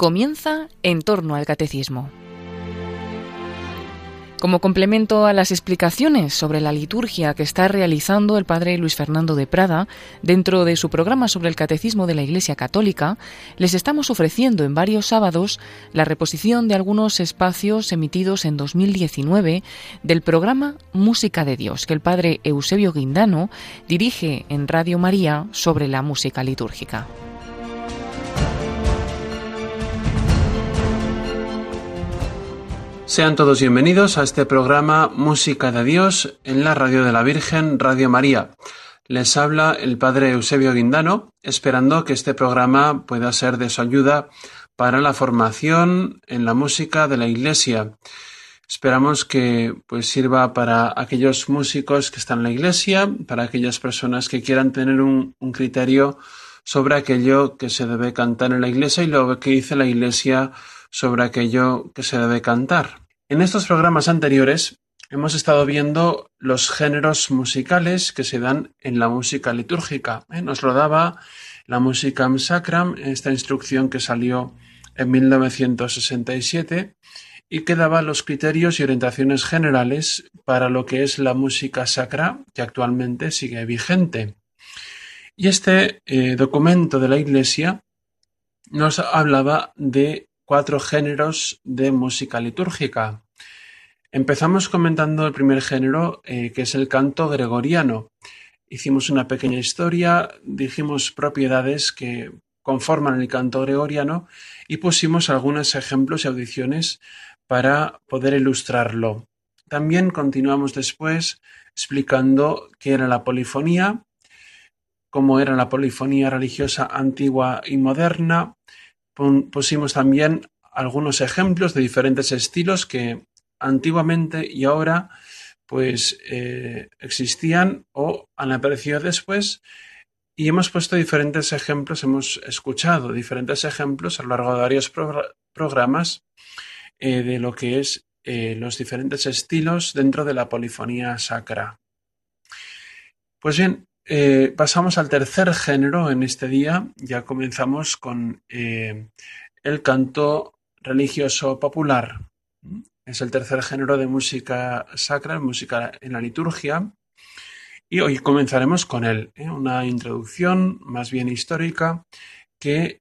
Comienza en torno al catecismo. Como complemento a las explicaciones sobre la liturgia que está realizando el padre Luis Fernando de Prada dentro de su programa sobre el catecismo de la Iglesia Católica, les estamos ofreciendo en varios sábados la reposición de algunos espacios emitidos en 2019 del programa Música de Dios que el padre Eusebio Guindano dirige en Radio María sobre la música litúrgica. Sean todos bienvenidos a este programa Música de Dios en la Radio de la Virgen, Radio María. Les habla el Padre Eusebio Guindano, esperando que este programa pueda ser de su ayuda para la formación en la música de la Iglesia. Esperamos que pues sirva para aquellos músicos que están en la Iglesia, para aquellas personas que quieran tener un, un criterio sobre aquello que se debe cantar en la Iglesia y lo que dice la Iglesia sobre aquello que se debe cantar. En estos programas anteriores hemos estado viendo los géneros musicales que se dan en la música litúrgica. ¿eh? Nos lo daba la Musicam Sacram, esta instrucción que salió en 1967 y que daba los criterios y orientaciones generales para lo que es la música sacra que actualmente sigue vigente. Y este eh, documento de la Iglesia nos hablaba de cuatro géneros de música litúrgica. Empezamos comentando el primer género, eh, que es el canto gregoriano. Hicimos una pequeña historia, dijimos propiedades que conforman el canto gregoriano y pusimos algunos ejemplos y audiciones para poder ilustrarlo. También continuamos después explicando qué era la polifonía, cómo era la polifonía religiosa antigua y moderna, pusimos también algunos ejemplos de diferentes estilos que antiguamente y ahora pues eh, existían o han aparecido después y hemos puesto diferentes ejemplos, hemos escuchado diferentes ejemplos a lo largo de varios programas eh, de lo que es eh, los diferentes estilos dentro de la polifonía sacra. Pues bien, eh, pasamos al tercer género en este día. Ya comenzamos con eh, el canto religioso popular. Es el tercer género de música sacra, música en la liturgia. Y hoy comenzaremos con él, ¿eh? una introducción más bien histórica que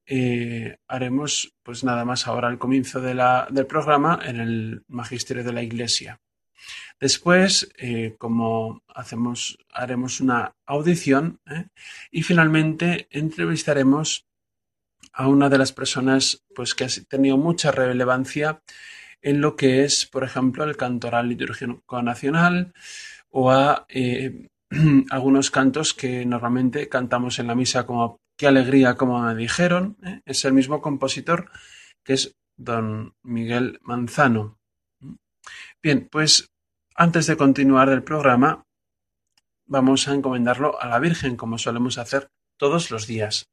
haremos pues nada más ahora al comienzo del programa en el Magisterio de la Iglesia. Después, eh, como hacemos, haremos una audición ¿eh? y finalmente entrevistaremos a una de las personas pues, que ha tenido mucha relevancia en lo que es, por ejemplo, el cantoral litúrgico nacional o a eh, algunos cantos que normalmente cantamos en la misa como Qué alegría, como me dijeron. Es el mismo compositor que es don Miguel Manzano. Bien, pues antes de continuar el programa, vamos a encomendarlo a la Virgen, como solemos hacer todos los días.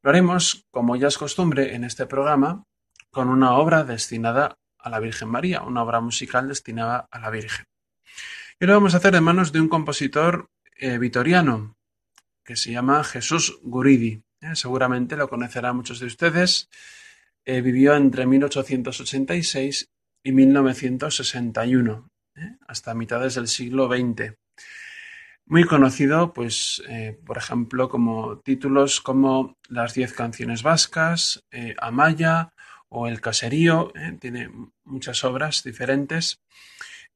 Lo haremos, como ya es costumbre en este programa, con una obra destinada a la Virgen María, una obra musical destinada a la Virgen. Y lo vamos a hacer de manos de un compositor eh, vitoriano que se llama Jesús Guridi. Eh, seguramente lo conocerán muchos de ustedes. Eh, vivió entre 1886 y 1961. ¿Eh? hasta mitades del siglo XX. Muy conocido, pues, eh, por ejemplo, como títulos como Las diez canciones vascas, eh, Amaya o El caserío, tiene muchas obras diferentes,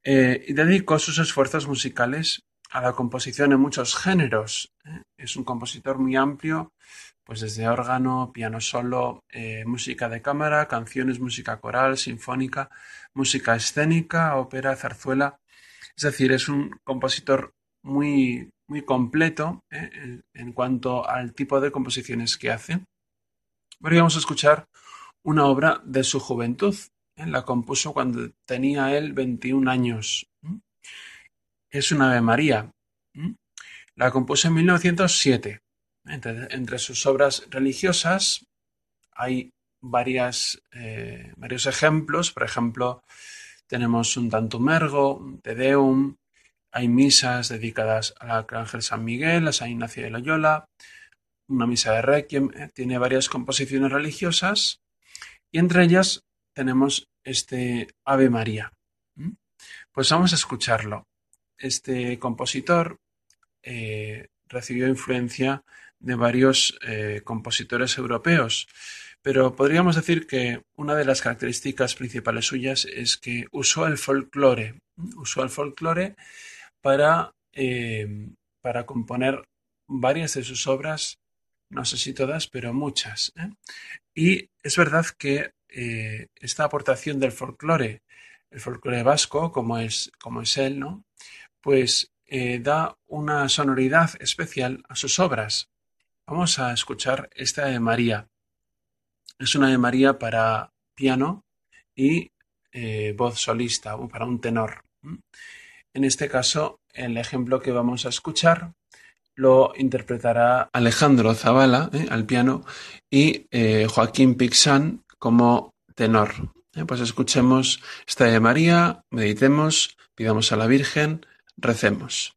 y dedicó sus esfuerzos musicales a la composición en muchos géneros. Es un compositor muy amplio, pues desde órgano, piano solo, música de cámara, canciones, música coral, sinfónica, música escénica, ópera, zarzuela. Es decir, es un compositor muy, muy completo ¿eh? en, cuanto al tipo de composiciones que hace. Podríamos escuchar una obra de su juventud. ¿eh? La compuso cuando tenía él 21 años. Es una Ave María. La compuso en 1907. Entre sus obras religiosas hay eh, varios ejemplos. Por ejemplo, tenemos un Tantumergo, un Te Deum, hay misas dedicadas al Arcángel San Miguel, a San Ignacio de Loyola, una misa de Requiem, eh, tiene varias composiciones religiosas Y entre ellas tenemos este Ave María. Pues vamos a escucharlo. Este compositor eh, recibió influencia de varios eh, compositores europeos, pero podríamos decir que una de las características principales suyas es que usó el folclore, usó el folclore para, eh, para componer varias de sus obras, no sé si todas, pero muchas. Y es verdad que esta aportación del folclore el folclore vasco, como es, como es él, ¿no? Pues eh, da una sonoridad especial a sus obras. Vamos a escuchar esta de María. Es una de María para piano y eh, voz solista, para un tenor. En este caso, el ejemplo que vamos a escuchar lo interpretará Alejandro Zavala ¿eh? al piano y Joaquín Pixán como tenor. Eh, pues escuchemos esta de María, meditemos, pidamos a la Virgen, recemos.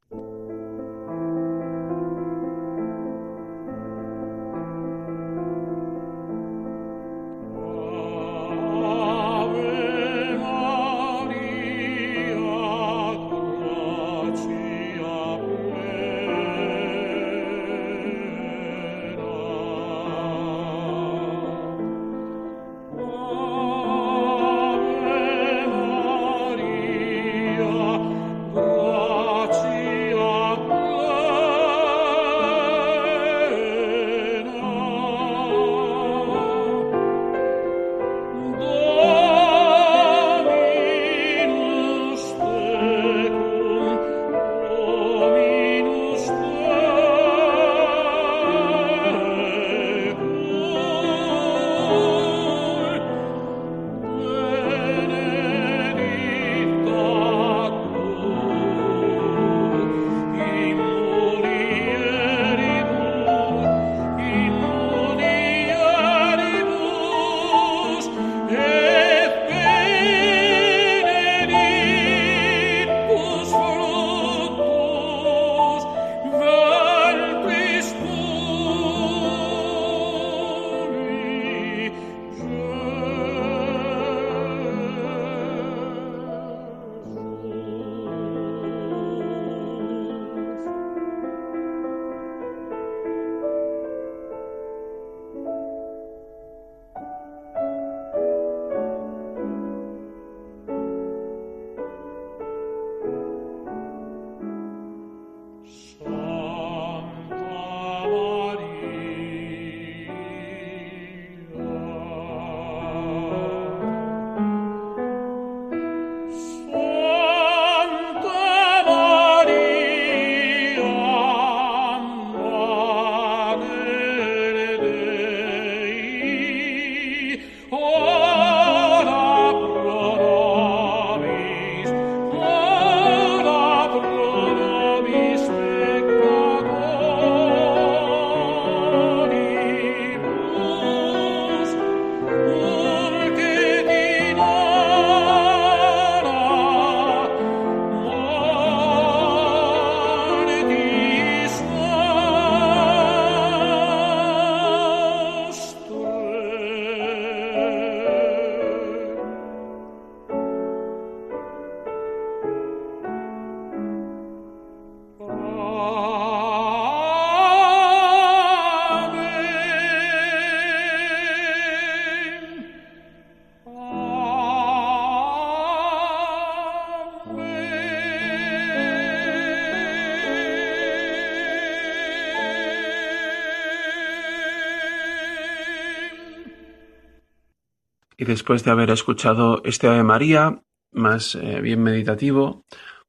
Después de haber escuchado este Ave María, más eh, bien meditativo,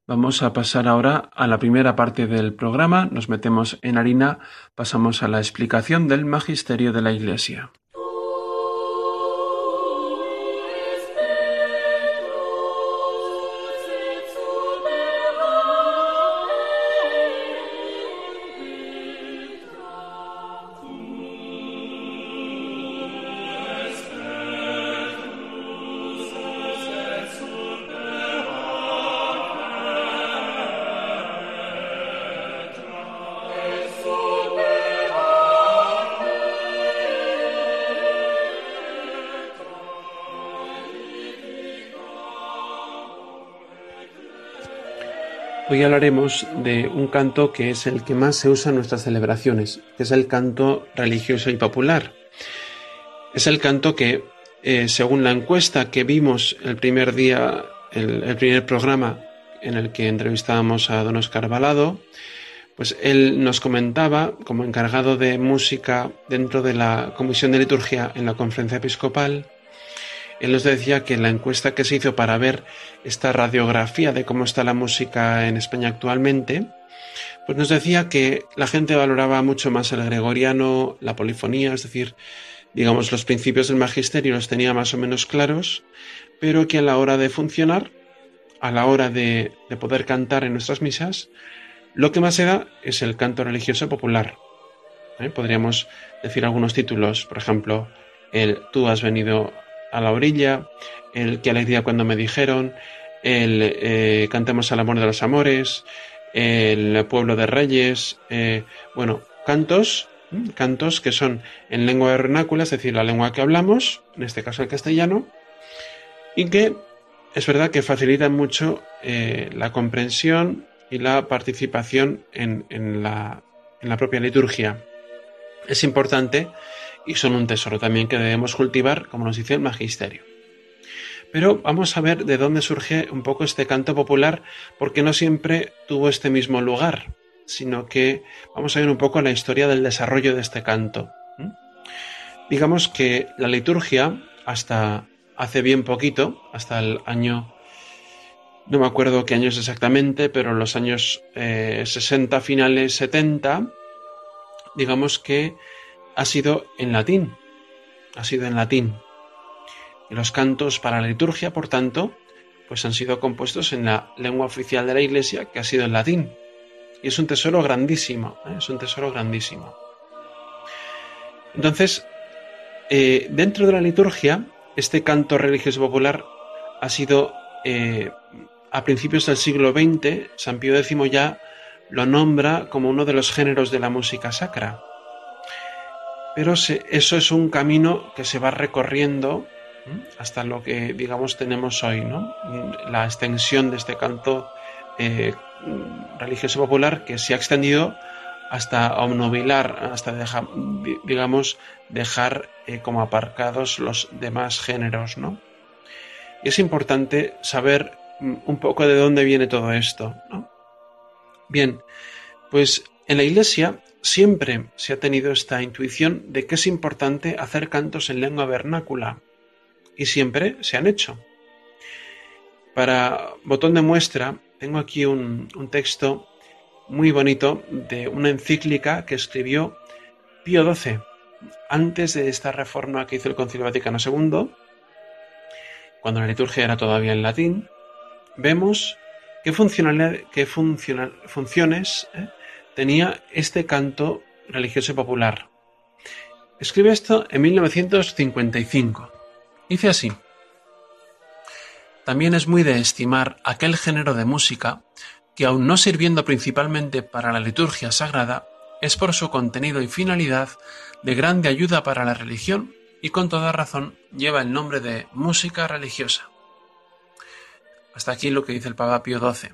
vamos a pasar ahora a la primera parte del programa. Nos metemos en harina, pasamos a la explicación del magisterio de la Iglesia. Hoy hablaremos de un canto que es el que más se usa en nuestras celebraciones, que es el canto religioso y popular. Es el canto que, eh, según la encuesta que vimos el primer día, el, primer programa en el que entrevistábamos a don Oscar Balado, pues él nos comentaba, como encargado de música dentro de la Comisión de Liturgia en la Conferencia Episcopal, él nos decía que la encuesta que se hizo para ver esta radiografía de cómo está la música en España actualmente, pues nos decía que la gente valoraba mucho más el gregoriano, la polifonía, es decir, digamos, los principios del magisterio los tenía más o menos claros, pero que a la hora de funcionar, a la hora de, poder cantar en nuestras misas, lo que más se da es el canto religioso popular. ¿eh? Podríamos decir algunos títulos, por ejemplo, el Tú has venido a la orilla, el Qué alegría cuando me dijeron, el eh, Cantemos al amor de los amores, el Pueblo de Reyes, eh, bueno, cantos, cantos que son en lengua vernácula, es decir, la lengua que hablamos, en este caso el castellano, y que es verdad que facilitan mucho eh, la comprensión y la participación en, la, en la propia liturgia. Es importante y son un tesoro también que debemos cultivar, como nos dice el magisterio. Pero vamos a ver de dónde surge un poco este canto popular, porque no siempre tuvo este mismo lugar, sino que vamos a ver un poco la historia del desarrollo de este canto. Digamos que la liturgia, hasta hace bien poquito, hasta el año, no me acuerdo qué años exactamente, pero los años 60 eh, finales 70, digamos que ha sido en latín, ha sido en latín. Y los cantos para la liturgia, por tanto, pues han sido compuestos en la lengua oficial de la Iglesia, que ha sido en latín. Y es un tesoro grandísimo, ¿eh? es un tesoro grandísimo. Entonces, eh, dentro de la liturgia, este canto religioso popular ha sido, eh, a principios del siglo XX, San Pío X ya lo nombra como uno de los géneros de la música sacra. Pero eso es un camino que se va recorriendo hasta lo que, digamos, tenemos hoy, ¿no? La extensión de este canto eh, religioso popular que se ha extendido hasta obnubilar, hasta dejar, digamos, dejar eh, como aparcados los demás géneros, ¿no? Y es importante saber mm, un poco de dónde viene todo esto, ¿no? Bien, pues en la Iglesia siempre se ha tenido esta intuición de que es importante hacer cantos en lengua vernácula y siempre se han hecho. Para botón de muestra tengo aquí un, texto muy bonito de una encíclica que escribió Pío XII antes de esta reforma que hizo el Concilio Vaticano II, cuando la liturgia era todavía en latín, vemos qué, funciones ¿eh? Tenía este canto religioso popular. Escribe esto en 1955. Dice así. También es muy de estimar aquel género de música que, aun no sirviendo principalmente para la liturgia sagrada, es por su contenido y finalidad de grande ayuda para la religión y con toda razón lleva el nombre de música religiosa. Hasta aquí lo que dice el Papa Pío XII.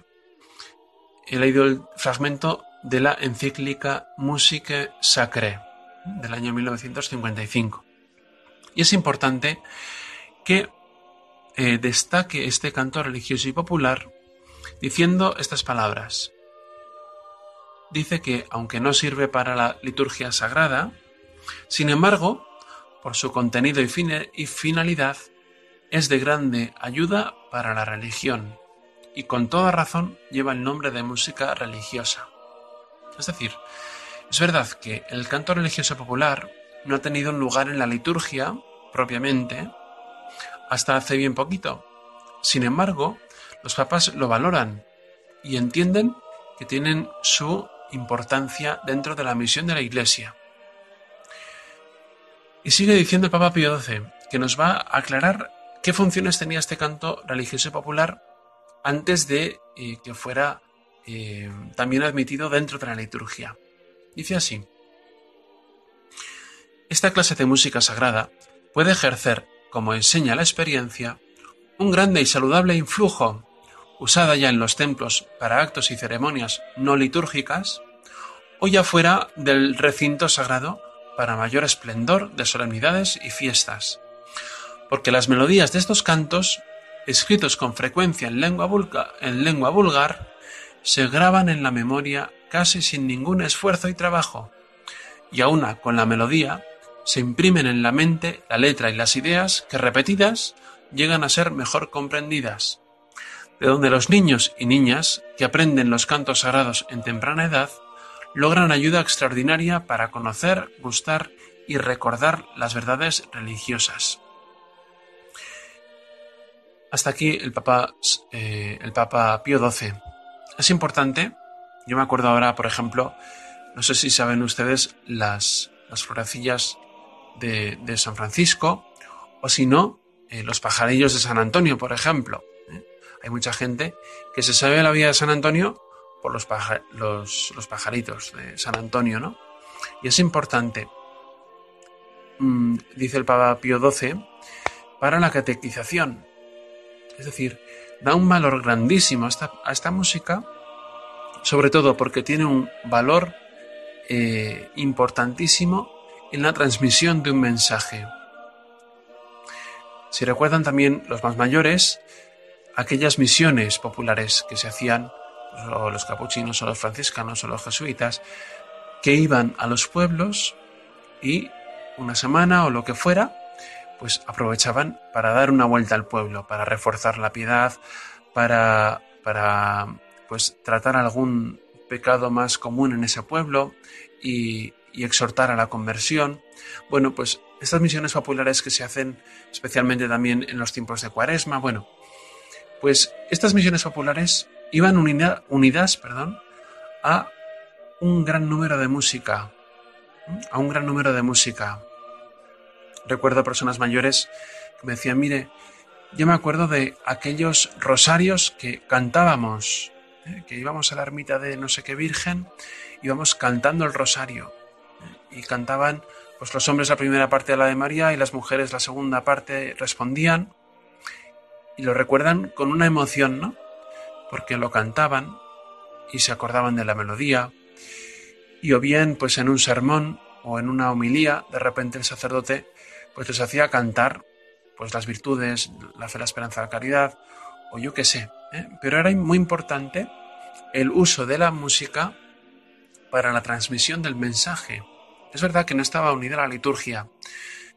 He leído el fragmento de la encíclica Musique Sacrée del año 1955. Y es importante que eh, destaque este canto religioso y popular diciendo estas palabras. Dice que, aunque no sirve para la liturgia sagrada, sin embargo, por su contenido y finalidad, es de grande ayuda para la religión y con toda razón lleva el nombre de música religiosa. Es decir, es verdad que el canto religioso popular no ha tenido un lugar en la liturgia propiamente hasta hace bien poquito. Sin embargo, los papas lo valoran y entienden que tienen su importancia dentro de la misión de la Iglesia. Y sigue diciendo el Papa Pío XII que nos va a aclarar qué funciones tenía este canto religioso popular antes de eh, que fuera eh, también admitido dentro de la liturgia. Dice así, esta clase de música sagrada puede ejercer, como enseña la experiencia, un grande y saludable influjo, usada ya en los templos para actos y ceremonias no litúrgicas, o ya fuera del recinto sagrado para mayor esplendor de solemnidades y fiestas. Porque las melodías de estos cantos, escritos con frecuencia en lengua, en lengua vulgar, se graban en la memoria casi sin ningún esfuerzo y trabajo, y aúna con la melodía se imprimen en la mente la letra y las ideas que repetidas llegan a ser mejor comprendidas, de donde los niños y niñas que aprenden los cantos sagrados en temprana edad logran ayuda extraordinaria para conocer, gustar y recordar las verdades religiosas. Hasta aquí el Papa, eh, el Papa Pío XII. Es importante, yo me acuerdo ahora, por ejemplo, no sé si saben ustedes las, las florecillas de, San Francisco, o si no, eh, los pajarillos de San Antonio, por ejemplo. ¿eh? Hay mucha gente que se sabe la vida de San Antonio por los, los, pajaritos de San Antonio, ¿no? Y es importante, mm, dice el Papa Pío XII, para la catequización. Es decir, da un valor grandísimo a esta, música, sobre todo porque tiene un valor eh, importantísimo en la transmisión de un mensaje. Si recuerdan también los más mayores, aquellas misiones populares que se hacían, o los capuchinos, o los franciscanos, o los jesuitas, que iban a los pueblos y una semana o lo que fuera, pues aprovechaban para dar una vuelta al pueblo, para reforzar la piedad, para, para pues tratar algún pecado más común en ese pueblo y, y exhortar a la conversión. Bueno, pues estas misiones populares que se hacen especialmente también en los tiempos de Cuaresma, bueno, pues estas misiones populares iban unidas perdón, a un gran número de música, a un gran número de música. Recuerdo personas mayores que me decían, mire, yo me acuerdo de aquellos rosarios que cantábamos, ¿eh? que íbamos a la ermita de no sé qué virgen, íbamos cantando el rosario y cantaban pues los hombres la primera parte de la de María y las mujeres la segunda parte respondían y lo recuerdan con una emoción, ¿no? Porque lo cantaban y se acordaban de la melodía y o bien pues en un sermón o en una homilía de repente el sacerdote pues les hacía cantar pues las virtudes, la fe, la esperanza, la caridad o yo qué sé, ¿eh? pero era muy importante el uso de la música para la transmisión del mensaje es verdad que no estaba unida a la liturgia,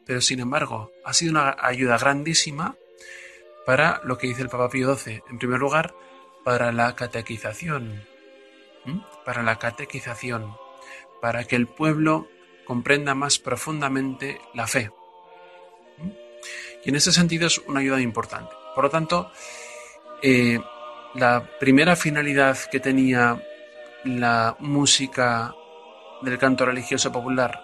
pero sin embargo ha sido una ayuda grandísima para lo que dice el Papa Pío XII. En primer lugar, para la catequización, para la catequización, para que el pueblo comprenda más profundamente la fe. Y en ese sentido es una ayuda importante. Por lo tanto, eh, la primera finalidad que tenía la música del canto religioso popular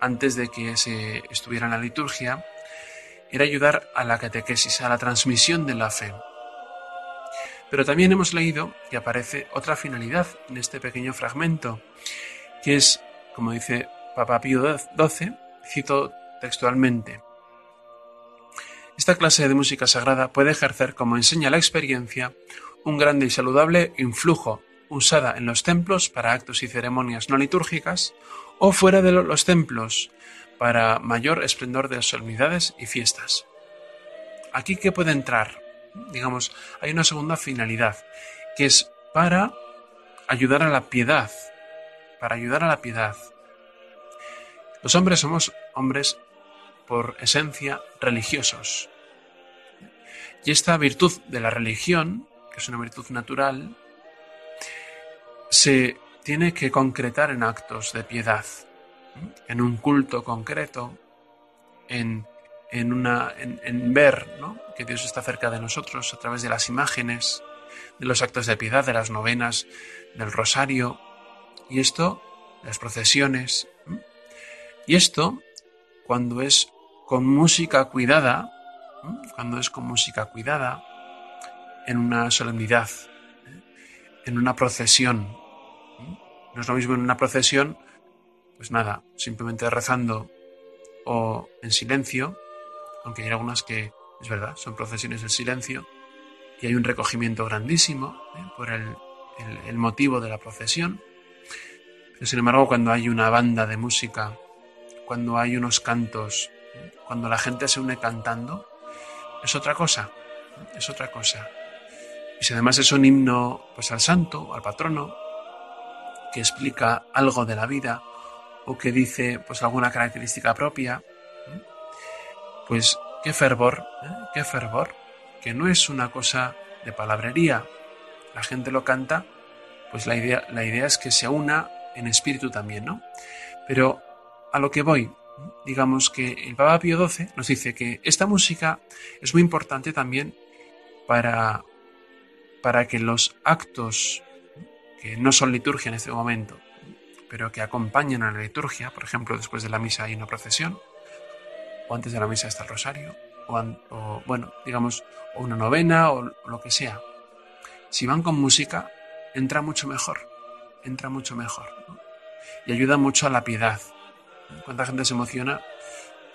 antes de que se estuviera en la liturgia era ayudar a la catequesis, a la transmisión de la fe. Pero también hemos leído que aparece otra finalidad en este pequeño fragmento, que es, como dice Papa Pío XII, cito textualmente, esta clase de música sagrada puede ejercer, como enseña la experiencia, un grande y saludable influjo usada en los templos para actos y ceremonias no litúrgicas o fuera de los templos para mayor esplendor de solemnidades y fiestas. Aquí que puede entrar, digamos, hay una segunda finalidad, que es para ayudar a la piedad, para ayudar a la piedad. Los hombres somos hombres por esencia religiosos. Y esta virtud de la religión, que es una virtud natural, se tiene que concretar en actos de piedad, en un culto concreto, en, una, en, ver que Dios está cerca de nosotros a través de las imágenes, de los actos de piedad, de las novenas, del rosario, y esto, las procesiones. Y esto, cuando es con música cuidada, cuando es con música cuidada, en una solemnidad, en una procesión. No es lo mismo en una procesión, pues nada, simplemente rezando o en silencio, aunque hay algunas que, es verdad, son procesiones en silencio, y hay un recogimiento grandísimo ¿eh? por el, motivo de la procesión. Pero sin embargo, cuando hay una banda de música, cuando hay unos cantos, ¿eh? Cuando la gente se une cantando, es otra cosa, es otra cosa. Y si además es un himno pues al santo, al patrono, que explica algo de la vida o que dice pues alguna característica propia, ¿eh? pues qué fervor, qué fervor que no es una cosa de palabrería. La gente lo canta, pues la idea, la idea es que se una en espíritu también, ¿no? Pero a lo que voy, digamos que el Papa Pío XII nos dice que esta música es muy importante también para, para que los actos que no son liturgia en este momento, pero que acompañan a la liturgia, por ejemplo, después de la misa hay una procesión, o antes de la misa está el rosario, o, bueno, digamos, o una novena o, lo que sea. Si van con música, entra mucho mejor, entra mucho mejor. Y ayuda mucho a la piedad. ¿Cuánta gente se emociona?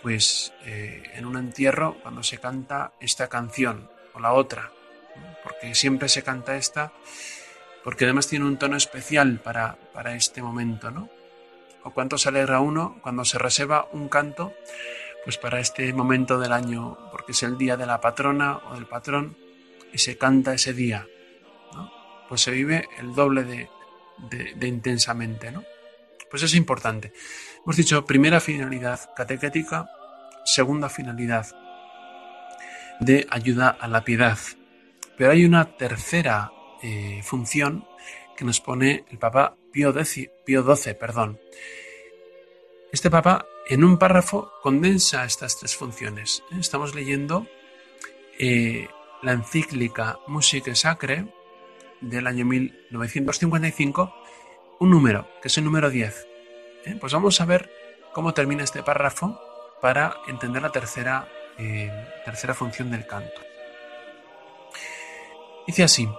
Pues eh, en un entierro cuando se canta esta canción o la otra, porque siempre se canta esta, porque además tiene un tono especial para, para este momento, ¿no? O cuánto se alegra uno cuando se reserva un canto pues para este momento del año, porque es el día de la patrona o del patrón, y se canta ese día, pues se vive el doble de, de, intensamente. ¿no? Pues es importante. Hemos dicho primera finalidad catequética, segunda finalidad de ayuda a la piedad. Pero hay una tercera eh, función que nos pone el Papa Pío XII, Pío XII perdón. Este Papa en un párrafo condensa estas tres funciones. Estamos leyendo eh, la encíclica Musique Sacre del año 1955, un número, que es el número 10. ¿Eh? Pues vamos a ver cómo termina este párrafo para entender la tercera, eh, tercera función del canto. Dice así,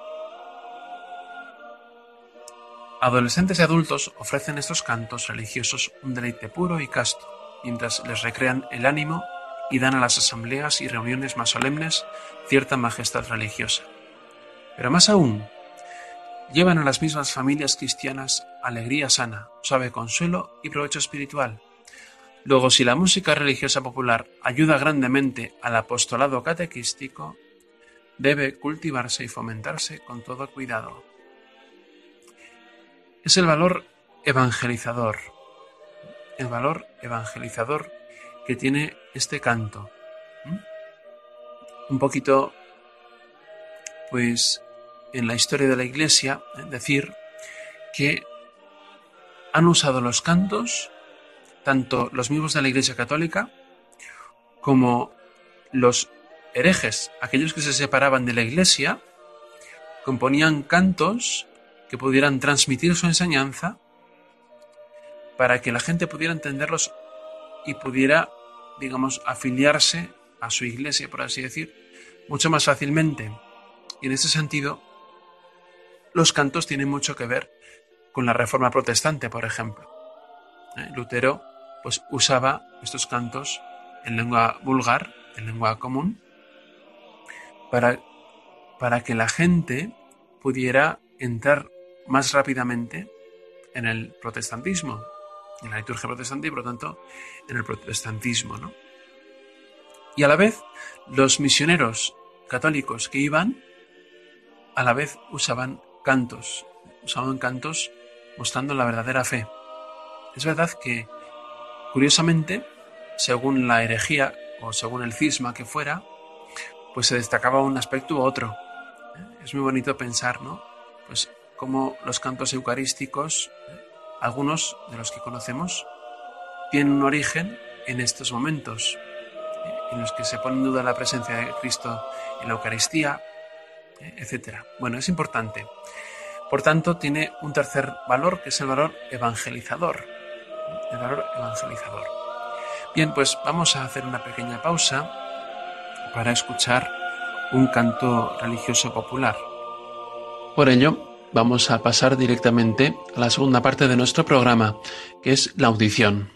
Adolescentes y adultos ofrecen estos cantos religiosos un deleite puro y casto, mientras les recrean el ánimo y dan a las asambleas y reuniones más solemnes cierta majestad religiosa. Pero más aún, llevan a las mismas familias cristianas alegría sana, suave consuelo y provecho espiritual. Luego, si la música religiosa popular ayuda grandemente al apostolado catequístico, debe cultivarse y fomentarse con todo cuidado es el valor evangelizador, el valor evangelizador que tiene este canto. Un poquito, pues, en la historia de la Iglesia, decir que han usado los cantos, tanto los mismos de la Iglesia Católica, como los herejes, aquellos que se separaban de la Iglesia, componían cantos que pudieran transmitir su enseñanza para que la gente pudiera entenderlos y pudiera, digamos, afiliarse a su iglesia, por así decir, mucho más fácilmente. Y en ese sentido, los cantos tienen mucho que ver con la reforma protestante, por ejemplo. ¿Eh? Lutero pues usaba estos cantos en lengua vulgar, en lengua común, para, para que la gente pudiera entrar más rápidamente en el protestantismo, en la liturgia protestante y por lo tanto en el protestantismo. ¿no? Y a la vez los misioneros católicos que iban, a la vez usaban cantos, usaban cantos mostrando la verdadera fe. Es verdad que, curiosamente, según la herejía o según el cisma que fuera, pues se destacaba un aspecto u otro. Es muy bonito pensar, ¿no? Pues como los cantos eucarísticos, algunos de los que conocemos, tienen un origen en estos momentos, en los que se pone en duda la presencia de Cristo en la Eucaristía, etc. Bueno, es importante. Por tanto, tiene un tercer valor, que es el valor evangelizador. El valor evangelizador. Bien, pues vamos a hacer una pequeña pausa para escuchar un canto religioso popular. Por ello, vamos a pasar directamente a la segunda parte de nuestro programa, que es la audición.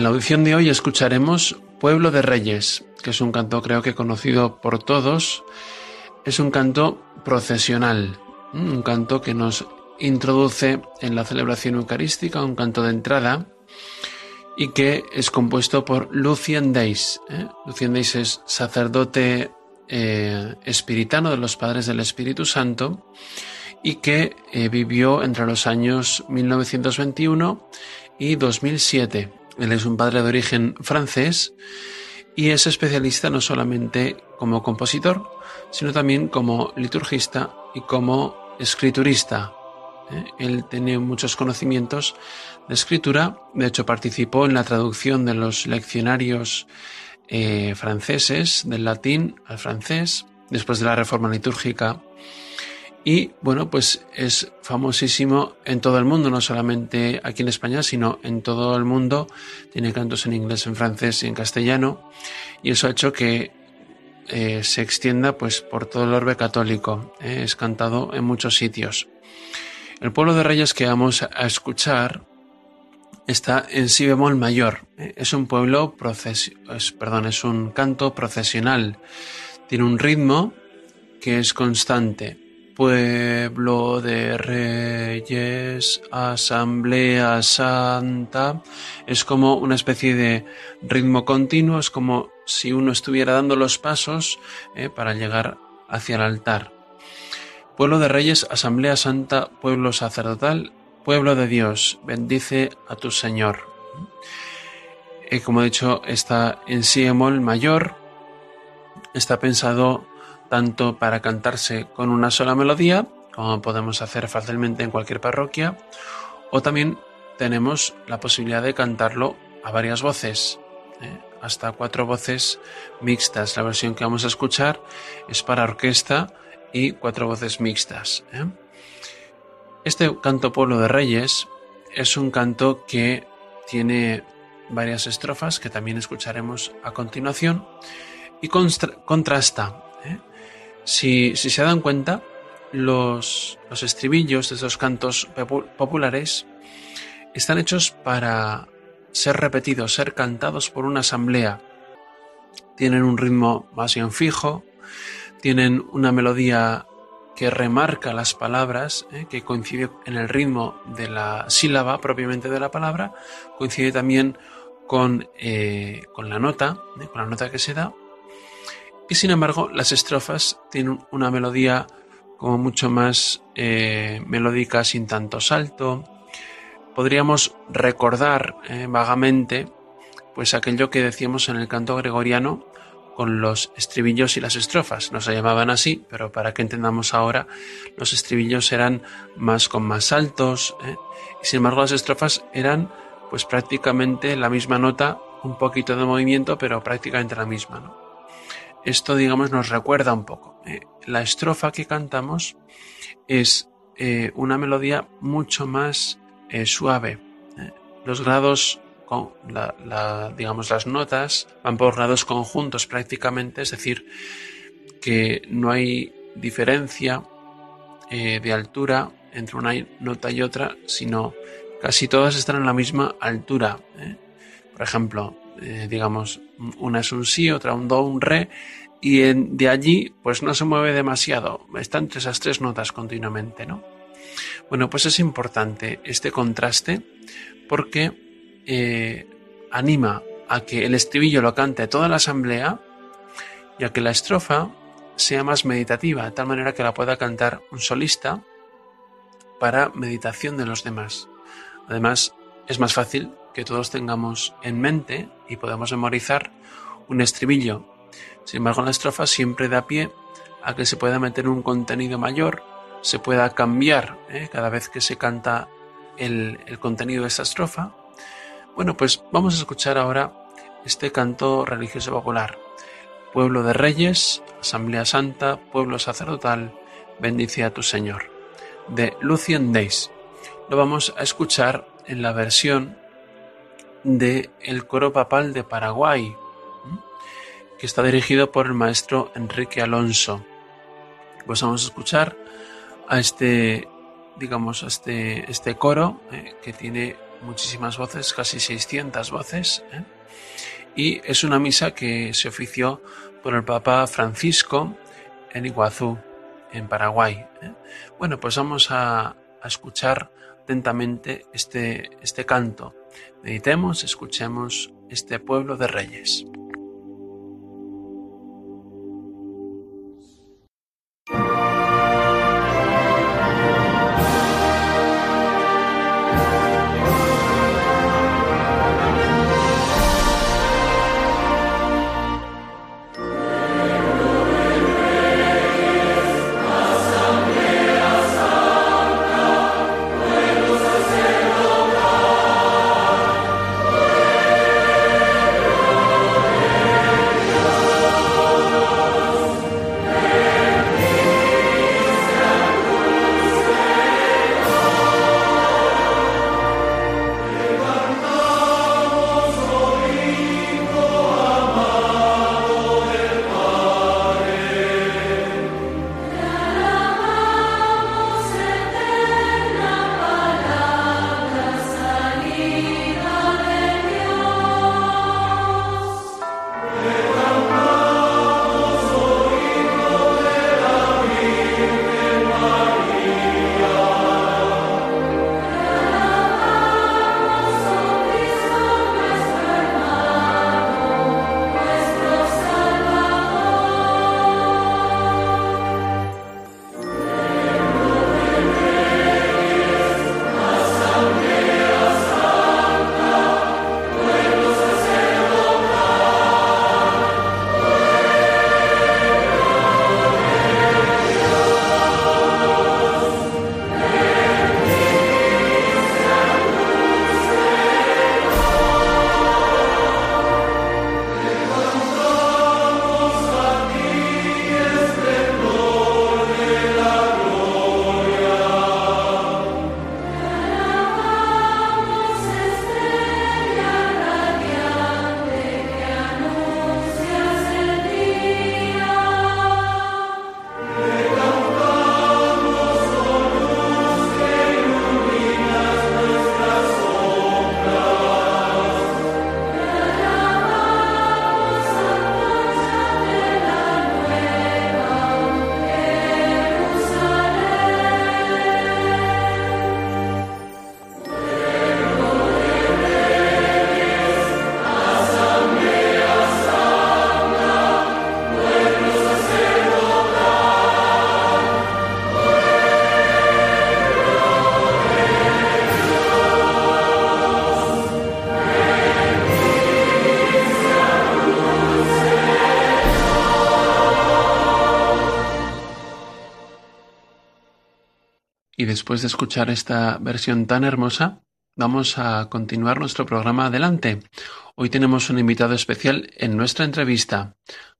En la audición de hoy escucharemos Pueblo de Reyes, que es un canto creo que conocido por todos. Es un canto procesional, un canto que nos introduce en la celebración eucarística, un canto de entrada, y que es compuesto por Lucien Deis. ¿eh? Lucien Deis es sacerdote eh, espiritano de los Padres del Espíritu Santo y que eh, vivió entre los años 1921 y 2007. Él es un padre de origen francés y es especialista no solamente como compositor, sino también como liturgista y como escriturista. ¿eh? Él tiene muchos conocimientos de escritura, de hecho participó en la traducción de los leccionarios eh, franceses del latín al francés después de la reforma litúrgica y bueno, pues es famosísimo en todo el mundo, no solamente aquí en España, sino en todo el mundo. Tiene cantos en inglés, en francés y en castellano. Y eso ha hecho que eh, se extienda pues por todo el orbe católico. Eh, es cantado en muchos sitios. El pueblo de Reyes que vamos a escuchar está en si bemol mayor. Eh, es un pueblo perdón, es un canto procesional. Tiene un ritmo que es constante pueblo de reyes, asamblea santa, es como una especie de ritmo continuo, es como si uno estuviera dando los pasos eh, para llegar hacia el altar. Pueblo de reyes, asamblea santa, pueblo sacerdotal, pueblo de Dios, bendice a tu Señor. Eh, como he dicho, está en si mayor, está pensado tanto para cantarse con una sola melodía, como podemos hacer fácilmente en cualquier parroquia, o también tenemos la posibilidad de cantarlo a varias voces, ¿eh? hasta cuatro voces mixtas. La versión que vamos a escuchar es para orquesta y cuatro voces mixtas. ¿eh? Este canto Pueblo de Reyes es un canto que tiene varias estrofas que también escucharemos a continuación y contrasta si, se dan cuenta, los, estribillos de esos cantos populares están hechos para ser repetidos, ser cantados por una asamblea. Tienen un ritmo más bien fijo, tienen una melodía que remarca las palabras, ¿eh? que coincide en el ritmo de la sílaba propiamente de la palabra, coincide también con, eh, con la nota, ¿eh? con la nota que se da, y sin embargo, las estrofas tienen una melodía como mucho más eh, melódica, sin tanto salto. Podríamos recordar eh, vagamente pues aquello que decíamos en el canto gregoriano con los estribillos y las estrofas. No se llamaban así, pero para que entendamos ahora, los estribillos eran más con más saltos, ¿eh? y sin embargo las estrofas eran pues prácticamente la misma nota, un poquito de movimiento, pero prácticamente la misma. ¿no? Esto, digamos, nos recuerda un poco. Eh, la estrofa que cantamos es eh, una melodía mucho más eh, suave. Los grados, con la, digamos, las notas van por grados conjuntos prácticamente, es decir, que no hay diferencia de altura entre una nota y otra, sino casi todas están en la misma altura. Por ejemplo, digamos, una es un sí, otra un do, un re, y de allí pues no se mueve demasiado, está entre esas tres notas continuamente, ¿no? Bueno, pues es importante este contraste porque eh, anima a que el estribillo lo cante toda la asamblea y a que la estrofa sea más meditativa, de tal manera que la pueda cantar un solista para meditación de los demás. Además, es más fácil que todos tengamos en mente y podamos memorizar un estribillo. Sin embargo, la estrofa siempre da pie a que se pueda meter un contenido mayor, se pueda cambiar ¿eh? cada vez que se canta el, contenido de esta estrofa. Bueno, pues vamos a escuchar ahora este canto religioso popular. Pueblo de Reyes, Asamblea Santa, Pueblo Sacerdotal, bendice a tu Señor. De Lucien Days. Lo vamos a escuchar en la versión de el coro papal de Paraguay, que está dirigido por el maestro Enrique Alonso. Pues vamos a escuchar a este, digamos, a este, este coro eh, que tiene muchísimas voces, casi 600 voces. ¿eh? Y es una misa que se ofició por el Papa Francisco en Iguazú, en Paraguay. ¿eh? Bueno, pues vamos a, a escuchar atentamente este, este canto. Meditemos, escuchemos este pueblo de reyes. Después de escuchar esta versión tan hermosa, vamos a continuar nuestro programa adelante. Hoy tenemos un invitado especial en nuestra entrevista.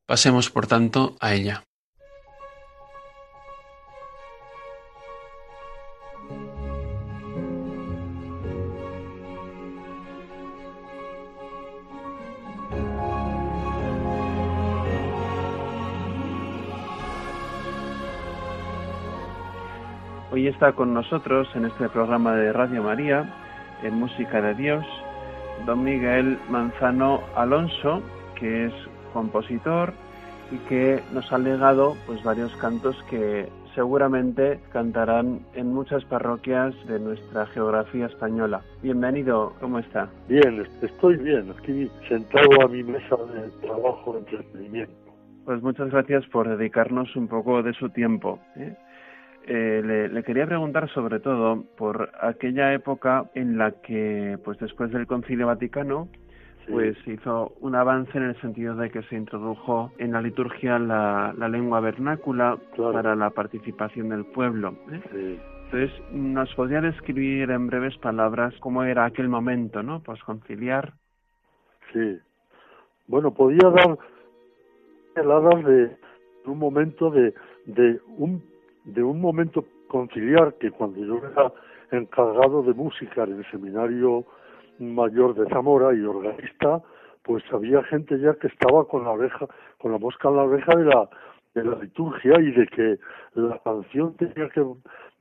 Pasemos, por tanto, a ella. Hoy está con nosotros en este programa de Radio María, en Música de Dios, don Miguel Manzano Alonso, que es compositor y que nos ha legado pues varios cantos que seguramente cantarán en muchas parroquias de nuestra geografía española. Bienvenido, ¿cómo está? Bien, estoy bien, aquí sentado a mi mesa de trabajo entretenimiento. Pues muchas gracias por dedicarnos un poco de su tiempo. ¿eh? Eh, le, quería preguntar sobre todo por aquella época en la que, pues después del Concilio Vaticano, pues hizo un avance en el sentido de que se introdujo en la liturgia la, lengua vernácula para la participación del pueblo. ¿eh? Entonces, ¿nos podría describir en breves palabras cómo era aquel momento, ¿no? Pues conciliar. Sí. Bueno, podía dar heladas de un momento de, de un de un momento conciliar que cuando yo era encargado de música en el seminario mayor de Zamora y organista, pues había gente ya que estaba con la oreja, con la mosca en la oreja de la de la liturgia y de que la canción tenía que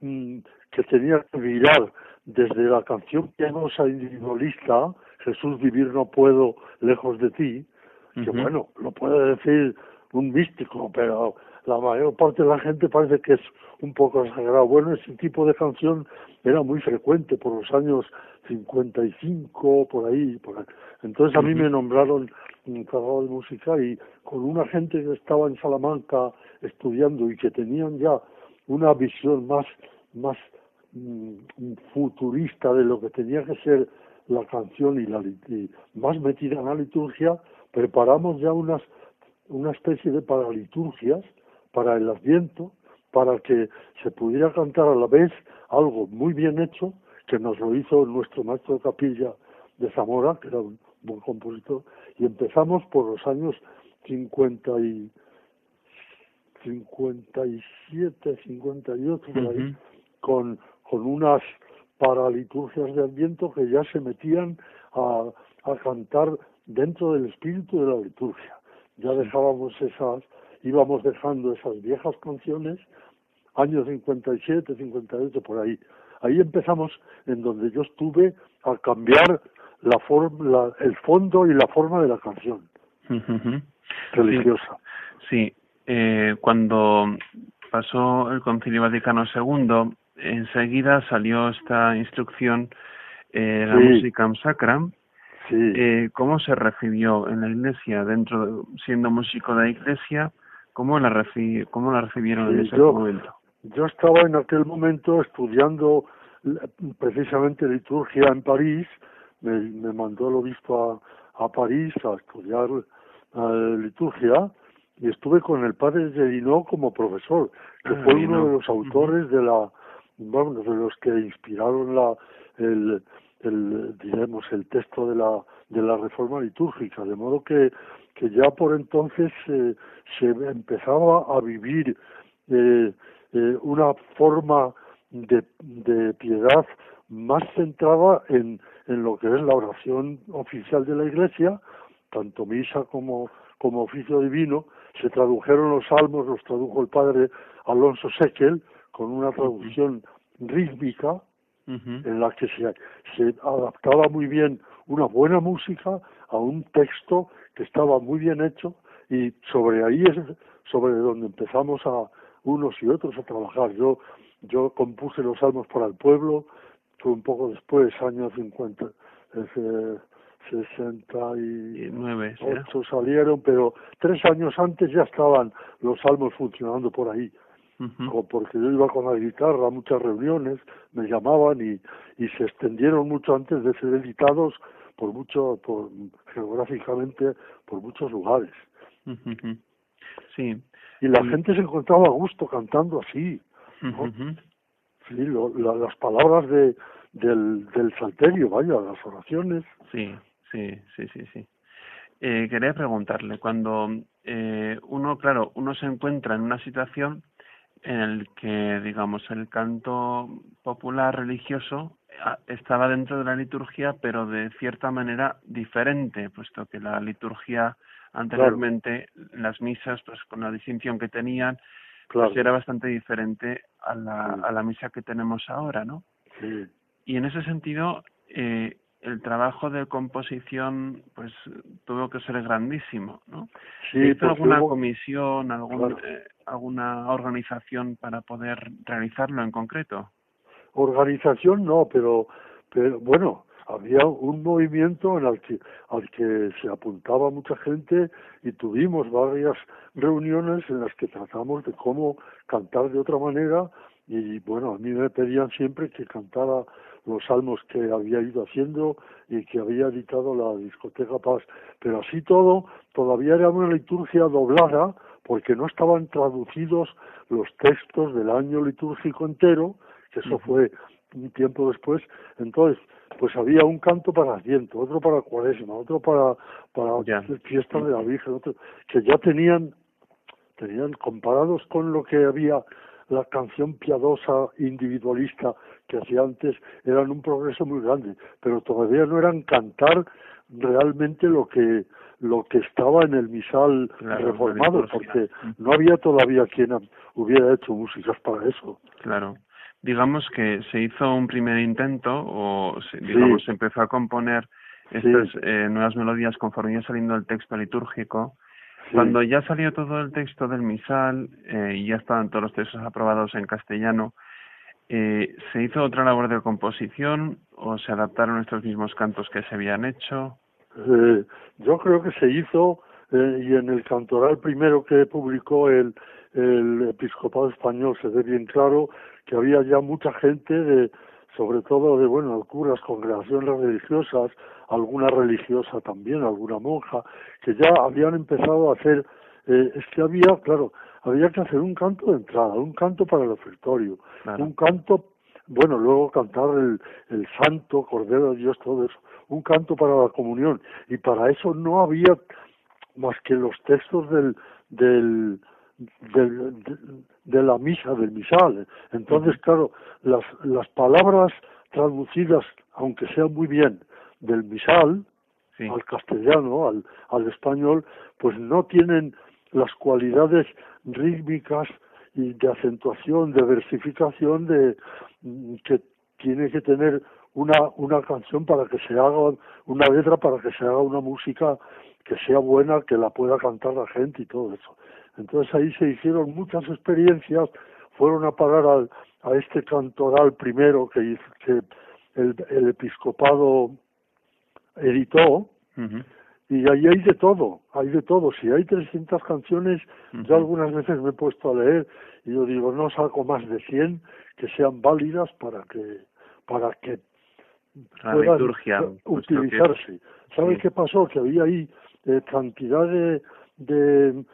mm, que tenía que mirar desde la canción piadosa individualista, Jesús vivir no puedo lejos de ti, que bueno, lo puede decir un místico, pero la mayor parte de la gente parece que es un poco exagerado. Bueno, ese tipo de canción era muy frecuente por los años 55, por ahí. Por ahí. Entonces a mí me nombraron encargado de música y con una gente que estaba en Salamanca estudiando y que tenían ya una visión más, más mm, futurista de lo que tenía que ser la canción y, la, y más metida en la liturgia, preparamos ya unas una especie de paraliturgias para el Adviento, para que se pudiera cantar a la vez algo muy bien hecho, que nos lo hizo nuestro maestro de capilla de Zamora, que era un buen compositor, y empezamos por los años 50 y 57, 58, con, con unas paraliturgias de Adviento que ya se metían a, a cantar dentro del espíritu de la liturgia. Ya dejábamos esas íbamos dejando esas viejas canciones, años 57, 58, por ahí. Ahí empezamos en donde yo estuve a cambiar la forma, el fondo y la forma de la canción religiosa. Sí, Eh, cuando pasó el Concilio Vaticano II, enseguida salió esta instrucción, eh, la música sacra, Sí. Eh, ¿Cómo se recibió en la iglesia, dentro siendo músico de la iglesia? ¿Cómo la, cómo la recibieron en ese momento? Yo estaba en aquel momento estudiando precisamente liturgia en París, me, mandó el obispo a, París a estudiar eh, liturgia y estuve con el padre Gedino como profesor, que ah, fue uno de los autores de la, bueno, de los que inspiraron la, el, el, diremos, el texto de la, de la reforma litúrgica, de modo que que ya por entonces eh, se empezaba a vivir eh, eh, una forma de, de, piedad más centrada en, en lo que es la oración oficial de la Iglesia, tanto misa como, como oficio divino. Se tradujeron los salmos, los tradujo el padre Alonso Sequel, con una traducción rítmica, en la que se, se adaptaba muy bien una buena música a un texto que estaba muy bien hecho y sobre ahí es sobre donde empezamos a unos y otros a trabajar. Yo yo compuse los salmos para el pueblo, fue un poco después, años 50, eh, 69 ocho salieron, pero tres años antes ya estaban los salmos funcionando por ahí. porque yo iba con la guitarra a muchas reuniones, me llamaban y, y se extendieron mucho antes de ser editados por mucho, por, geográficamente, por muchos lugares. Sí. Y la gente se encontraba a gusto cantando así. Sí, las palabras de, del, del salterio, vaya, las oraciones. Sí, sí, sí, sí, sí. Eh, quería preguntarle, cuando eh, uno, claro, uno se encuentra en una situación en el que, digamos, el canto popular religioso estaba dentro de la liturgia, pero de cierta manera diferente, puesto que la liturgia anteriormente, las misas, pues con la distinción que tenían, pues era bastante diferente a la, a la misa que tenemos ahora, ¿no? Sí. Y en ese sentido, eh, el trabajo de composición, pues tuvo que ser grandísimo, ¿no? Sí, ¿Hizo alguna comisión, algún, eh, alguna organización para poder realizarlo en concreto? Organización no, pero, pero bueno, había un movimiento en el que, al que se apuntaba mucha gente y tuvimos varias reuniones en las que tratamos de cómo cantar de otra manera y bueno, a mí me pedían siempre que cantara los salmos que había ido haciendo y que había editado la discoteca Paz, pero así todo todavía era una liturgia doblada porque no estaban traducidos los textos del año litúrgico entero, que eso fue un tiempo después, entonces pues había un canto para Adviento, otro para Cuaresma, otro para para fiesta de la Virgen, otro que ya tenían tenían comparados con lo que había la canción piadosa individualista que hacía antes eran un progreso muy grande, pero todavía no eran cantar realmente lo que lo que estaba en el misal reformado, porque no había todavía quien hubiera hecho músicas para eso. Claro. Digamos que se hizo un primer intento o se, digamos se empezó a componer estas eh, nuevas melodías conforme iba saliendo el texto litúrgico. Cuando ya salió todo el texto del misal eh, y ya estaban todos los textos aprobados en castellano, eh, ¿se hizo otra labor de composición o se adaptaron estos mismos cantos que se habían hecho? Yo creo que se hizo y en el cantoral primero que publicó el, el episcopado español se ve bien claro que había ya mucha gente de sobre todo de bueno curas congregaciones religiosas alguna religiosa también alguna monja que ya habían empezado a hacer eh, es que había claro había que hacer un canto de entrada un canto para el ofertorio un canto bueno luego cantar el, el santo cordero de Dios todo eso un canto para la comunión. Y para eso no había más que los textos del del de, la misa, del misal. Entonces, claro, las, las palabras traducidas, aunque sean muy bien, del misal al castellano, al, al español, pues no tienen las cualidades rítmicas y de acentuación, de versificación de que tiene que tener una, una canción para que se haga una letra, para que se haga una música que sea buena, que la pueda cantar la gente y todo eso. Entonces ahí se hicieron muchas experiencias, fueron a parar al, a este cantoral primero que, que el, el episcopado editó, y ahí hay de todo, hay de todo. Si hay 300 canciones, yo algunas veces me he puesto a leer y yo digo, no saco más de 100 que sean válidas para que para que puedan utilizarse. ¿Sabes qué pasó? Que había ahí eh, cantidad de, de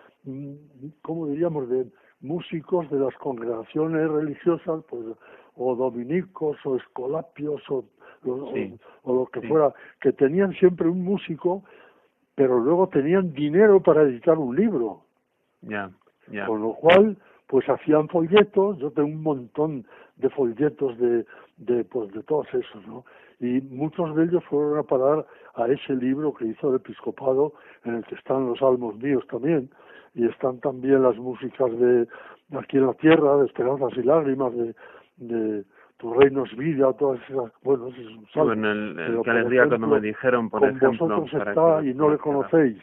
¿cómo diríamos?, de músicos de las congregaciones religiosas, pues, o dominicos, o escolapios, o, o, lo que fuera, que tenían siempre un músico, pero luego tenían dinero para editar un libro. Ya, ya. Con lo cual, pues hacían folletos, yo tengo un montón de folletos de, de, pues, de todos esos, ¿no? Y muchos de ellos fueron a parar a ese libro que hizo el episcopado, en el que están los salmos míos también, y están también las músicas de, Aquí en la Tierra, de Esperanzas y Lágrimas, de, de Tu Reino es Vida, todas esas, bueno, ese es un. Bueno, el, el que alegría cuando me dijeron, por con ejemplo... vosotros está y no le conocéis.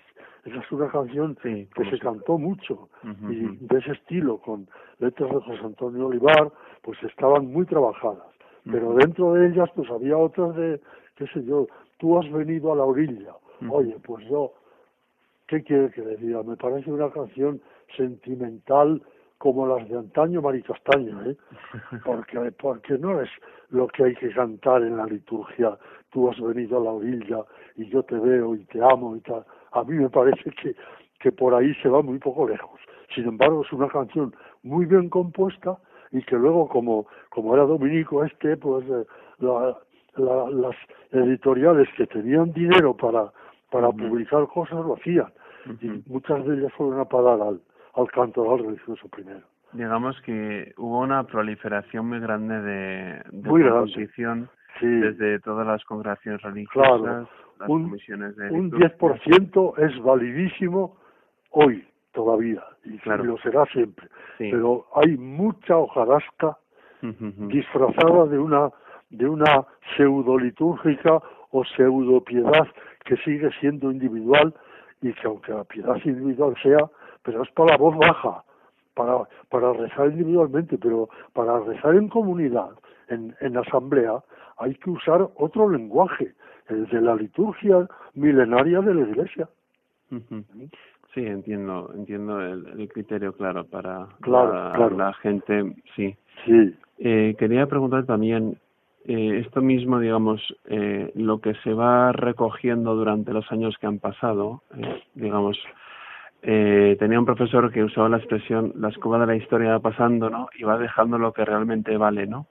Esa es una canción que se cantó mucho y de ese estilo, con letras de José Antonio Olivar, pues estaban muy trabajadas. Pero dentro de ellas, pues había otras de, qué sé yo, tú has venido a la orilla. Oye, pues yo ¿Qué quiere que le diga? Me parece una canción sentimental como las de antaño Maricastaño, ¿eh? Porque, porque no es lo que hay que cantar en la liturgia. Tú has venido a la orilla y yo te veo y te amo y tal. A mí me parece que, que por ahí se va muy poco lejos. Sin embargo, es una canción muy bien compuesta y que luego, como, como era Dominico este, pues eh, las editoriales que tenían dinero para, para publicar cosas lo hacían. Y muchas de ellas fueron a parar al, al cantoral religioso primero. Digamos que hubo una proliferación muy grande de, de composición desde todas las congregaciones religiosas, las un, comisiones de Un 10% es validísimo hoy todavía, y, lo será siempre. Pero hay mucha hojarasca disfrazada de una de una pseudo litúrgica o pseudo piedad que sigue siendo individual y que aunque la piedad individual sea, pero es para la voz baja, para, para rezar individualmente, pero para rezar en comunidad, en, en asamblea, hay que usar otro lenguaje, el de la liturgia milenaria de la Iglesia. Sí, entiendo, entiendo el, criterio claro para, claro, la gente, sí. Sí. Eh, quería preguntar también, eh, esto mismo, digamos, eh, lo que se va recogiendo durante los años que han pasado, eh, digamos, eh, tenía un profesor que usaba la expresión la escoba de la historia va pasando, ¿no? Y va dejando lo que realmente vale, ¿no?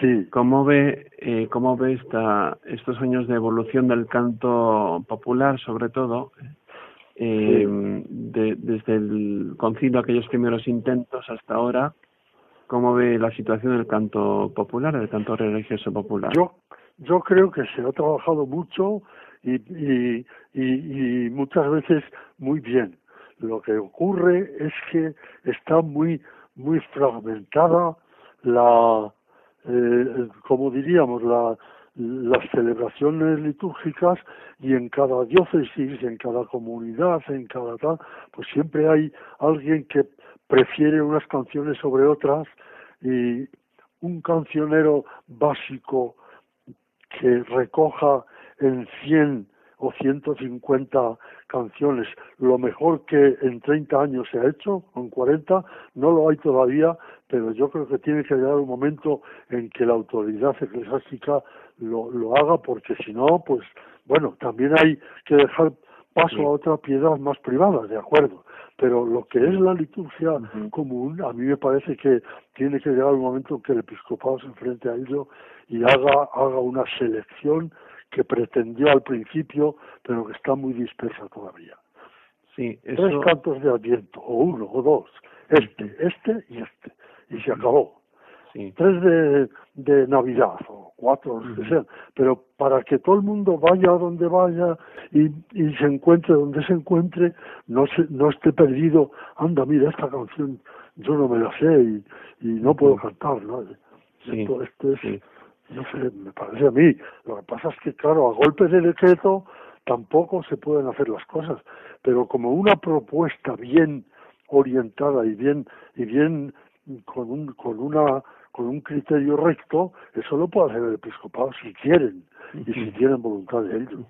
Sí. ¿Cómo ve, eh, cómo ve esta, estos años de evolución del canto popular, sobre todo, eh, de, desde el concilio, aquellos primeros intentos hasta ahora? ¿Cómo ve la situación del canto popular, del canto religioso popular? Yo, yo creo que se ha trabajado mucho y, y, y, muchas veces muy bien. Lo que ocurre es que está muy, muy fragmentada la, eh, como diríamos, la, las celebraciones litúrgicas y en cada diócesis, en cada comunidad, en cada tal, pues siempre hay alguien que prefiere unas canciones sobre otras y un cancionero básico que recoja en 100 o 150 canciones, lo mejor que en 30 años se ha hecho, en 40, no lo hay todavía, pero yo creo que tiene que llegar un momento en que la autoridad eclesiástica lo, lo haga, porque si no, pues bueno, también hay que dejar paso a otra piedad más privada, de acuerdo, pero lo que es la liturgia común, a mí me parece que tiene que llegar un momento en que el episcopado se enfrente a ello y haga, haga una selección que pretendió al principio, pero que está muy dispersa todavía. Sí, Tres cantos de Adviento, o uno, o dos, este, este y este, y se acabó. Tres de, de Navidad, o cuatro, uh que sean, pero para que todo el mundo vaya a donde vaya y, y se encuentre donde se encuentre, no, se, no esté perdido, anda, mira, esta canción yo no me la sé y, y no puedo cantar, ¿no? Esto, esto es no sé, me parece a mí. Lo que pasa es que, claro, a golpe de decreto tampoco se pueden hacer las cosas, pero como una propuesta bien orientada y bien y bien con un con una con un criterio recto, eso lo puede hacer el episcopado si quieren y si tienen voluntad de ello.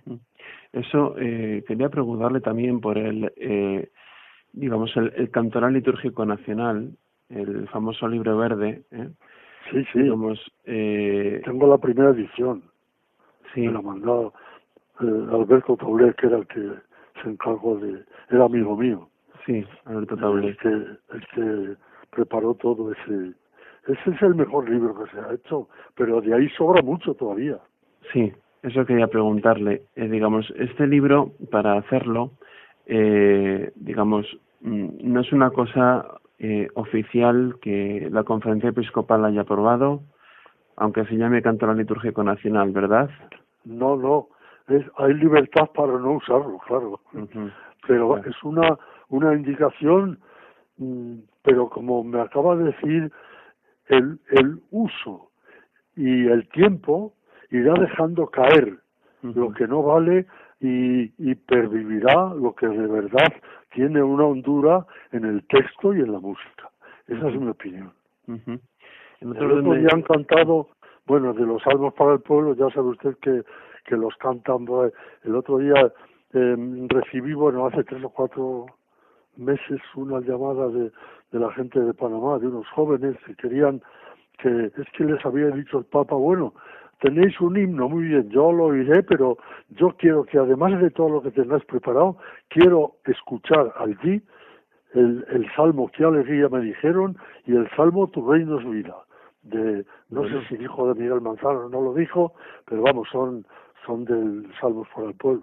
Eso eh, quería preguntarle también por el eh, digamos el, el cantoral litúrgico nacional, el famoso libro verde, ¿eh? Sí, sí. Eh, Tengo la primera edición. Sí. Me la mandó eh, Alberto Tauler, que era el que se encargó de... Era amigo mío. Sí, Alberto Tauler. El que, el que preparó todo ese... Ese es el mejor libro que se ha hecho, pero de ahí sobra mucho todavía. Sí, eso quería preguntarle. Eh, digamos, este libro, para hacerlo, eh, digamos, mm, no es una cosa eh, oficial que la conferencia episcopal haya aprobado, aunque se llame canto litúrgico nacional, ¿verdad? No, no, es, hay libertad para no usarlo, claro. Pero es una, una indicación, mm, pero como me acaba de decir, el, el uso y el tiempo irá dejando caer lo que no vale y, y pervivirá lo que de verdad tiene una hondura en el texto y en la música. Esa es mi opinión. El otro día han cantado, bueno, de los salmos para el pueblo, ya sabe usted que, que los cantan. El otro día eh, recibí, bueno, hace tres o cuatro meses una llamada de, de la gente de Panamá, de unos jóvenes que querían que es que les había dicho el Papa, bueno, tenéis un himno, muy bien, yo lo oiré, pero yo quiero que además de todo lo que tengáis preparado, quiero escuchar allí el, el salmo qué alegría me dijeron y el salmo tu reino es vida de no sé si dijo de Miguel Manzano no lo dijo pero vamos son son del salmos para el pueblo.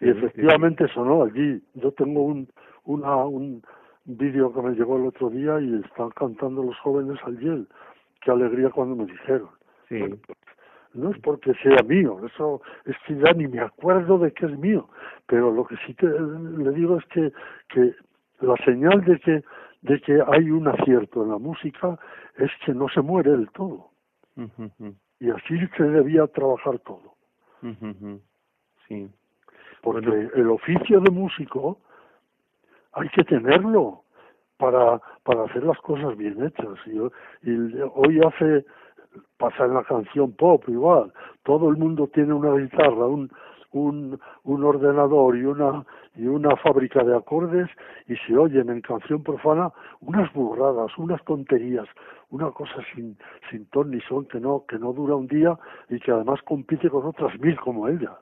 Y efectivamente sonó allí. Yo tengo un una un vídeo que me llegó el otro día y están cantando los jóvenes allí qué alegría cuando me dijeron. Sí. No es porque sea mío, eso es que ya ni me acuerdo de que es mío, pero lo que sí que le digo es que, que la señal de que, de que hay un acierto en la música es que no se muere del todo. Y así se debía trabajar todo. Sí. Porque el oficio de músico hay que tenerlo para, para hacer las cosas bien hechas. Y, hoy hace pasa en la canción pop igual, todo el mundo tiene una guitarra, un, un, un ordenador y una y una fábrica de acordes y se oyen en canción profana unas burradas, unas tonterías, una cosa sin sin ton ni son que no que no dura un día y que además compite con otras mil como ella.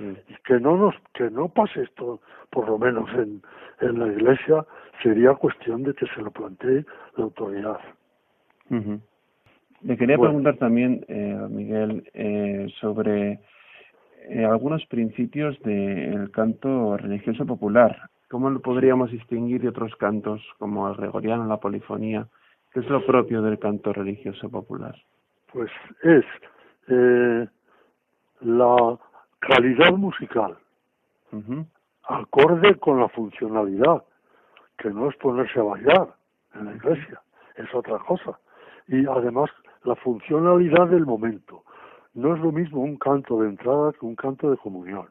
Y que no nos que no pase esto por lo menos en en la iglesia sería cuestión de que se lo plantee la autoridad. Le quería preguntar también, eh, Miguel, eh, sobre eh, algunos principios del canto religioso popular. ¿Cómo lo podríamos distinguir de otros cantos como el gregoriano, la polifonía? ¿Qué es lo propio del canto religioso popular? Pues es eh, la calidad musical, acorde con la funcionalidad, que no es ponerse a bailar en la iglesia, es otra cosa. Y además la funcionalidad del momento. No es lo mismo un canto de entrada que un canto de comunión.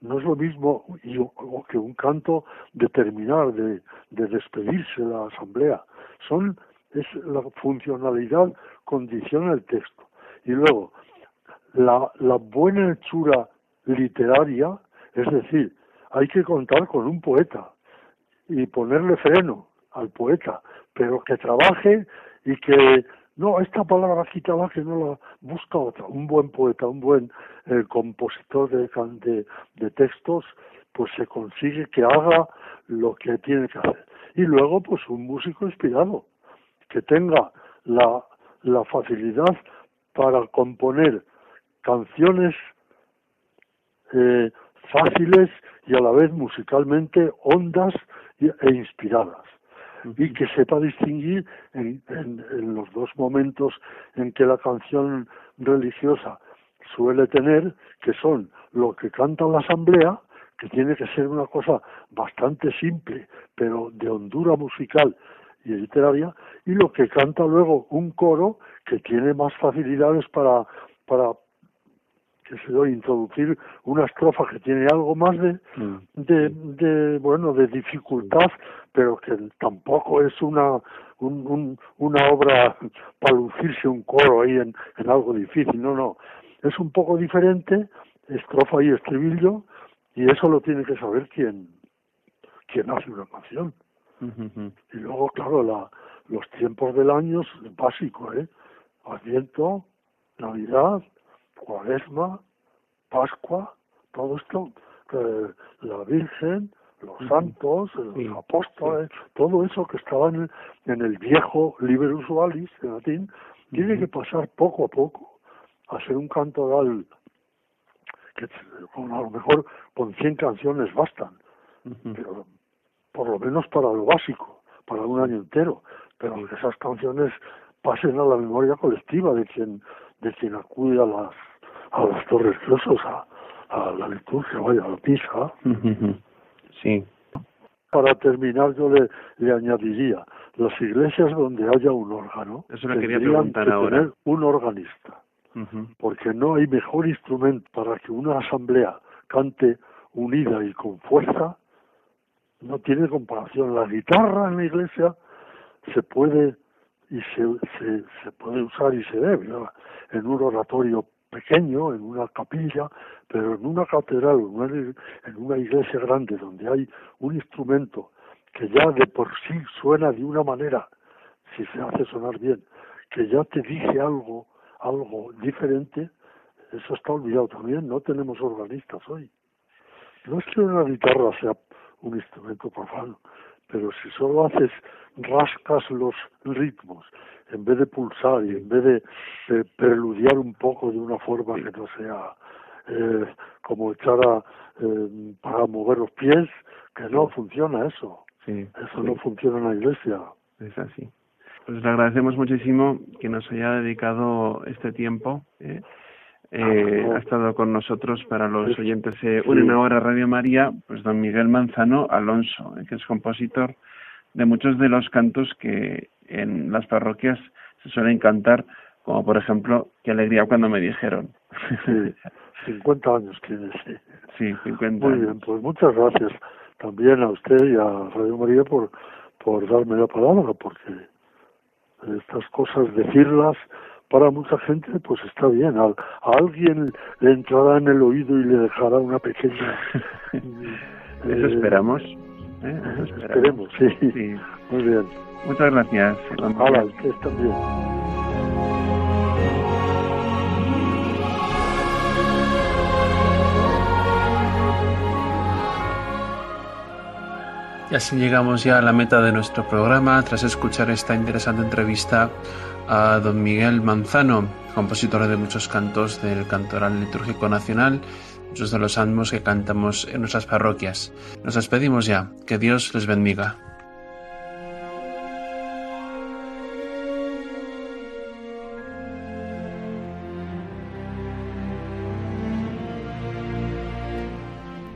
No es lo mismo que un canto de terminar, de, de despedirse de la asamblea. Son es la funcionalidad condiciona el texto. Y luego, la, la buena hechura literaria, es decir, hay que contar con un poeta y ponerle freno al poeta, pero que trabaje y que no, esta palabra quítala que no la busca otra. Un buen poeta, un buen eh, compositor de, de, de textos, pues se consigue que haga lo que tiene que hacer. Y luego, pues un músico inspirado, que tenga la, la facilidad para componer canciones eh, fáciles y a la vez musicalmente hondas e inspiradas. Y que sepa distinguir en, en, los dos momentos en que la canción religiosa suele tener, que son lo que canta la asamblea, que tiene que ser una cosa bastante simple, pero de hondura musical y literaria, y lo que canta luego un coro que tiene más facilidades para, para que se doy introducir una estrofa que tiene algo más de, mm. de, de, bueno de dificultad pero que tampoco es una un, una obra para lucirse un coro ahí en, en algo difícil no no. Es un poco diferente estrofa y estribillo y eso lo tiene que saber quien quien hace una canción. Y luego claro la los tiempos del año es básico eh Adviento Navidad Cuaresma, Pascua, todo esto, eh, la Virgen, los santos, los apóstoles, todo eso que estaba en el, viejo Liber Usualis, en latín, tiene que pasar poco a poco a ser un cantoral que a lo mejor con 100 canciones bastan, pero por lo menos para lo básico, para un año entero, pero que esas canciones pasen a la memoria colectiva de quien de quien acude a las a los torres a, a la liturgia, vaya, a la pisa. Sí. Para terminar, yo le, le añadiría, las iglesias donde haya un órgano, Eso le quería preguntar ahora. tener un organista, porque no hay mejor instrumento para que una asamblea cante unida y con fuerza, no tiene comparación. La guitarra en la iglesia se puede y se, se, se puede usar y se debe en un oratorio pequeño, en una capilla, pero en una catedral, en una iglesia grande donde hay un instrumento que ya de por sí suena de una manera, si se hace sonar bien, que ya te dice algo, algo diferente, eso está olvidado también, no tenemos organistas hoy. No es que una guitarra sea un instrumento profano, pero si solo haces, rascas los ritmos, en vez de pulsar y en vez de, preludiar un poco de una forma que no sea eh, como echar a, eh, para mover los pies, que no funciona eso. eso no funciona en la iglesia. Es así. Pues le agradecemos muchísimo que nos haya dedicado este tiempo. ¿eh? Eh, ha estado con nosotros para los oyentes de Una Hora Radio María, pues don Miguel Manzano Alonso, que es compositor de muchos de los cantos que en las parroquias se suelen cantar, como por ejemplo, qué alegría cuando me dijeron. Sí, 50 años tiene, sí. Sí, 50 Muy bien, pues muchas gracias también a usted y a Radio María por, por darme la palabra, porque estas cosas, decirlas para mucha gente, pues está bien. A, alguien le entrará en el oído y le dejará una pequeña... Eso eh, esperamos. ¿Eh? Esperemos, sí. sí. Muy bien. Muchas gracias. Hola, usted también. Y así llegamos ya a la meta de nuestro programa tras escuchar esta interesante entrevista a don Miguel Manzano, compositor de muchos cantos del Cantoral Litúrgico Nacional, de los salmos que cantamos en nuestras parroquias. Nos despedimos ya. Que Dios les bendiga.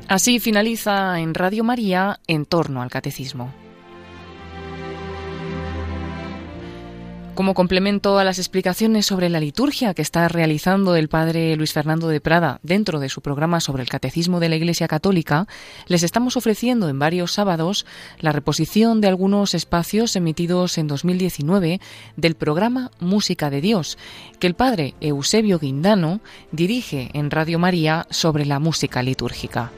Así finaliza en Radio María en torno al catecismo. Como complemento a las explicaciones sobre la liturgia que está realizando el padre Luis Fernando de Prada dentro de su programa sobre el catecismo de la Iglesia Católica, les estamos ofreciendo en varios sábados la reposición de algunos espacios emitidos en 2019 del programa Música de Dios, que el padre Eusebio Guindano dirige en Radio María sobre la música litúrgica.